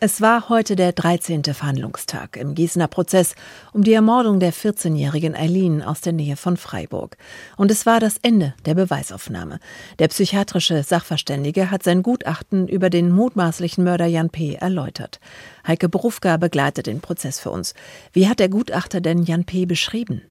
Es war heute der 13. Verhandlungstag im Gießener Prozess um die Ermordung der 14-jährigen Eileen aus der Nähe von Freiburg. Und es war das Ende der Beweisaufnahme. Der psychiatrische Sachverständige hat sein Gutachten über den mutmaßlichen Mörder Jan P. erläutert. Heike Berufka begleitet den Prozess für uns. Wie hat der Gutachter denn Jan P. beschrieben?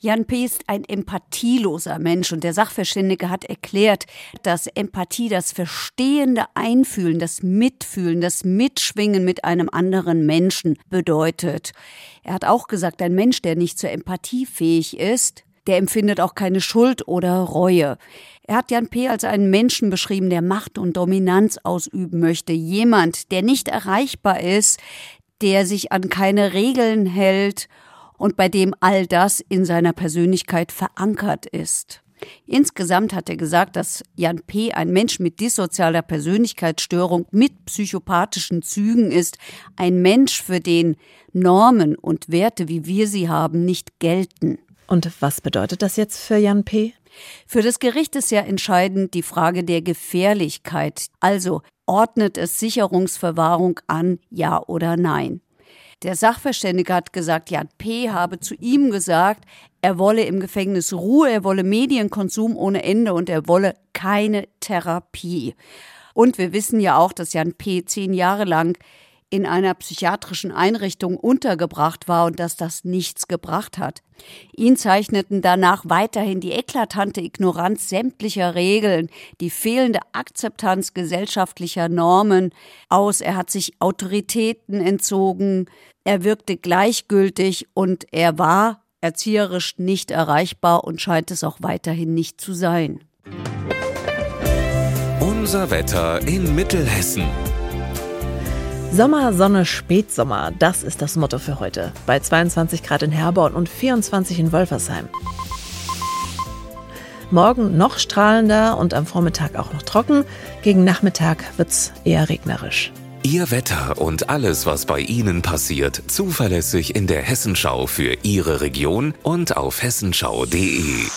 Jan P. ist ein empathieloser Mensch und der Sachverständige hat erklärt, dass Empathie das verstehende Einfühlen, das Mitfühlen, das Mitschwingen mit einem anderen Menschen bedeutet. Er hat auch gesagt, ein Mensch, der nicht zur Empathie fähig ist, der empfindet auch keine Schuld oder Reue. Er hat Jan P. als einen Menschen beschrieben, der Macht und Dominanz ausüben möchte. Jemand, der nicht erreichbar ist, der sich an keine Regeln hält und bei dem all das in seiner Persönlichkeit verankert ist. Insgesamt hat er gesagt, dass Jan P. ein Mensch mit dissozialer Persönlichkeitsstörung mit psychopathischen Zügen ist, ein Mensch, für den Normen und Werte, wie wir sie haben, nicht gelten. Und was bedeutet das jetzt für Jan P.? Für das Gericht ist ja entscheidend die Frage der Gefährlichkeit. Also ordnet es Sicherungsverwahrung an, ja oder nein? Der Sachverständige hat gesagt, Jan P. habe zu ihm gesagt, er wolle im Gefängnis Ruhe, er wolle Medienkonsum ohne Ende und er wolle keine Therapie. Und wir wissen ja auch, dass Jan P. zehn Jahre lang in einer psychiatrischen Einrichtung untergebracht war und dass das nichts gebracht hat. Ihn zeichneten danach weiterhin die eklatante Ignoranz sämtlicher Regeln, die fehlende Akzeptanz gesellschaftlicher Normen aus. Er hat sich Autoritäten entzogen, er wirkte gleichgültig und er war erzieherisch nicht erreichbar und scheint es auch weiterhin nicht zu sein. Unser Wetter in Mittelhessen. Sommer, Sonne, Spätsommer, das ist das Motto für heute. Bei 22 Grad in Herborn und 24 in Wolfersheim. Morgen noch strahlender und am Vormittag auch noch trocken. Gegen Nachmittag wird's eher regnerisch. Ihr Wetter und alles, was bei Ihnen passiert, zuverlässig in der Hessenschau für Ihre Region und auf hessenschau.de.